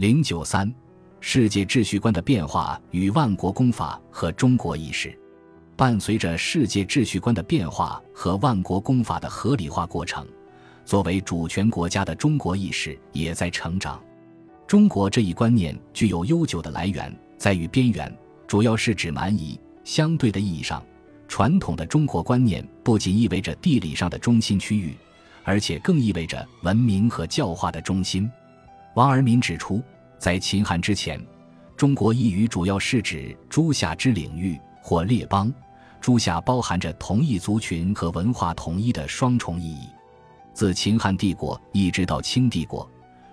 零九三，世界秩序观的变化与万国公法和中国意识。伴随着世界秩序观的变化和万国公法的合理化过程，作为主权国家的中国意识也在成长。中国这一观念具有悠久的来源，在于边缘，主要是指蛮夷。相对的意义上，传统的中国观念不仅意味着地理上的中心区域，而且更意味着文明和教化的中心。王尔敏指出，在秦汉之前，中国一语主要是指诸夏之领域或列邦，诸夏包含着同一族群和文化统一的双重意义。自秦汉帝国一直到清帝国。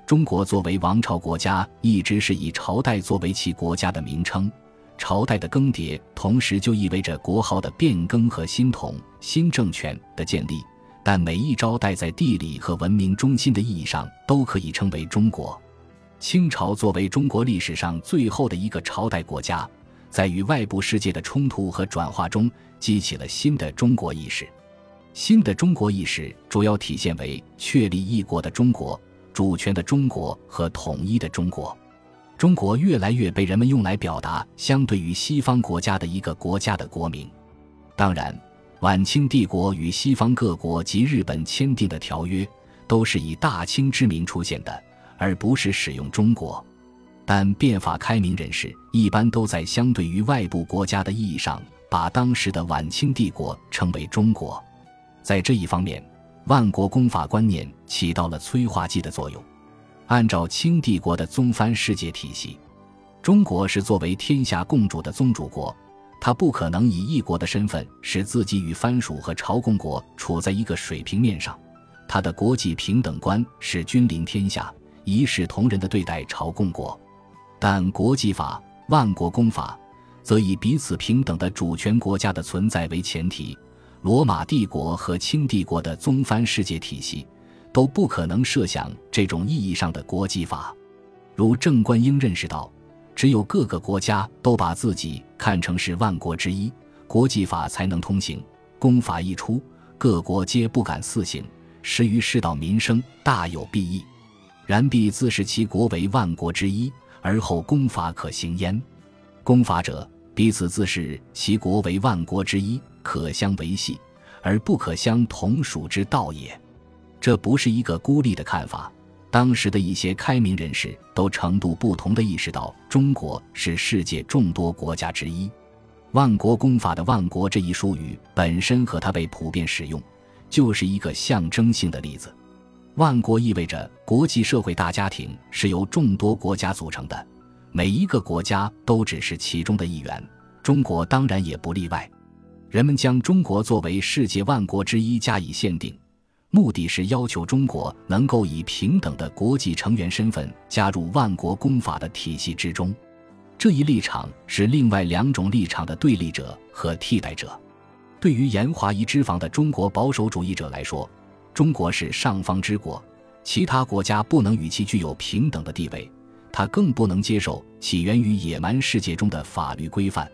中国作为王朝国家，一直是以朝代作为其国家的名称。朝代的更迭，同时就意味着国号的变更和新统、新政权的建立。但每一朝代在地理和文明中心的意义上，都可以称为中国。清朝作为中国历史上最后的一个朝代国家，在与外部世界的冲突和转化中，激起了新的中国意识。新的中国意识主要体现为确立一国的中国。主权的中国和统一的中国，中国越来越被人们用来表达相对于西方国家的一个国家的国名。当然，晚清帝国与西方各国及日本签订的条约都是以大清之名出现的，而不是使用中国。但变法开明人士一般都在相对于外部国家的意义上，把当时的晚清帝国称为中国。在这一方面。万国公法观念起到了催化剂的作用。按照清帝国的宗藩世界体系，中国是作为天下共主的宗主国，他不可能以一国的身份使自己与藩属和朝贡国处在一个水平面上。他的国际平等观是君临天下，一视同仁的对待朝贡国。但国际法、万国公法则以彼此平等的主权国家的存在为前提。罗马帝国和清帝国的宗藩世界体系都不可能设想这种意义上的国际法。如郑观应认识到，只有各个国家都把自己看成是万国之一，国际法才能通行。公法一出，各国皆不敢肆行，实于世道民生大有裨益。然必自视其国为万国之一，而后公法可行焉。公法者，彼此自视其国为万国之一。可相维系，而不可相同属之道也。这不是一个孤立的看法。当时的一些开明人士都程度不同的意识到，中国是世界众多国家之一。万国公法的“万国”这一术语本身和它被普遍使用，就是一个象征性的例子。万国意味着国际社会大家庭是由众多国家组成的，每一个国家都只是其中的一员，中国当然也不例外。人们将中国作为世界万国之一加以限定，目的是要求中国能够以平等的国际成员身份加入万国公法的体系之中。这一立场是另外两种立场的对立者和替代者。对于严华夷之防的中国保守主义者来说，中国是上方之国，其他国家不能与其具有平等的地位，他更不能接受起源于野蛮世界中的法律规范。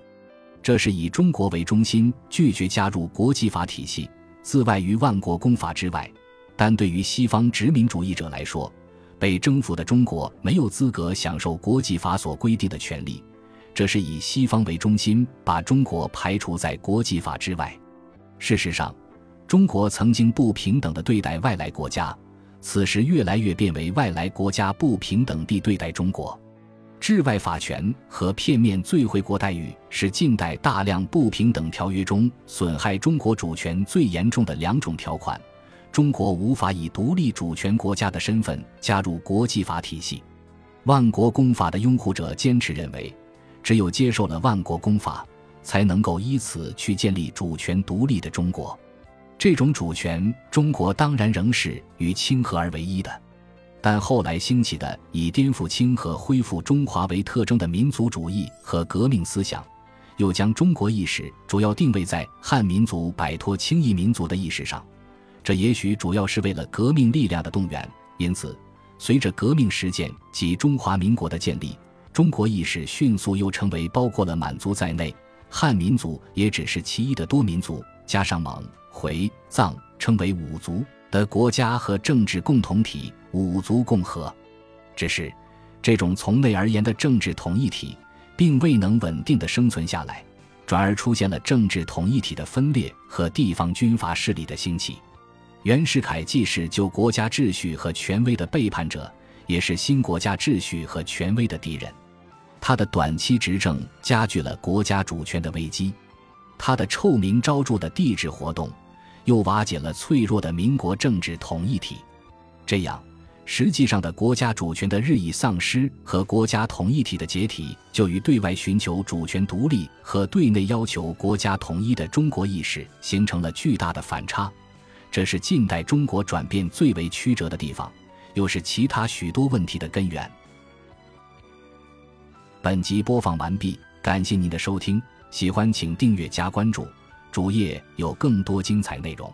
这是以中国为中心，拒绝加入国际法体系，自外于万国公法之外。但对于西方殖民主义者来说，被征服的中国没有资格享受国际法所规定的权利。这是以西方为中心，把中国排除在国际法之外。事实上，中国曾经不平等地对待外来国家，此时越来越变为外来国家不平等地对待中国。治外法权和片面最惠国待遇是近代大量不平等条约中损害中国主权最严重的两种条款。中国无法以独立主权国家的身份加入国际法体系。万国公法的拥护者坚持认为，只有接受了万国公法，才能够依此去建立主权独立的中国。这种主权，中国当然仍是与清合而为一的。但后来兴起的以颠覆清和恢复中华为特征的民族主义和革命思想，又将中国意识主要定位在汉民族摆脱清夷民族的意识上。这也许主要是为了革命力量的动员。因此，随着革命实践及中华民国的建立，中国意识迅速又成为包括了满族在内，汉民族也只是其一的多民族，加上蒙、回、藏，称为五族的国家和政治共同体。五族共和，只是这种从内而言的政治统一体，并未能稳定的生存下来，转而出现了政治统一体的分裂和地方军阀势力的兴起。袁世凯既是旧国家秩序和权威的背叛者，也是新国家秩序和权威的敌人。他的短期执政加剧了国家主权的危机，他的臭名昭著的帝制活动，又瓦解了脆弱的民国政治统一体。这样，实际上的国家主权的日益丧失和国家统一体的解体，就与对外寻求主权独立和对内要求国家统一的中国意识形成了巨大的反差。这是近代中国转变最为曲折的地方，又是其他许多问题的根源。本集播放完毕，感谢您的收听，喜欢请订阅加关注，主页有更多精彩内容。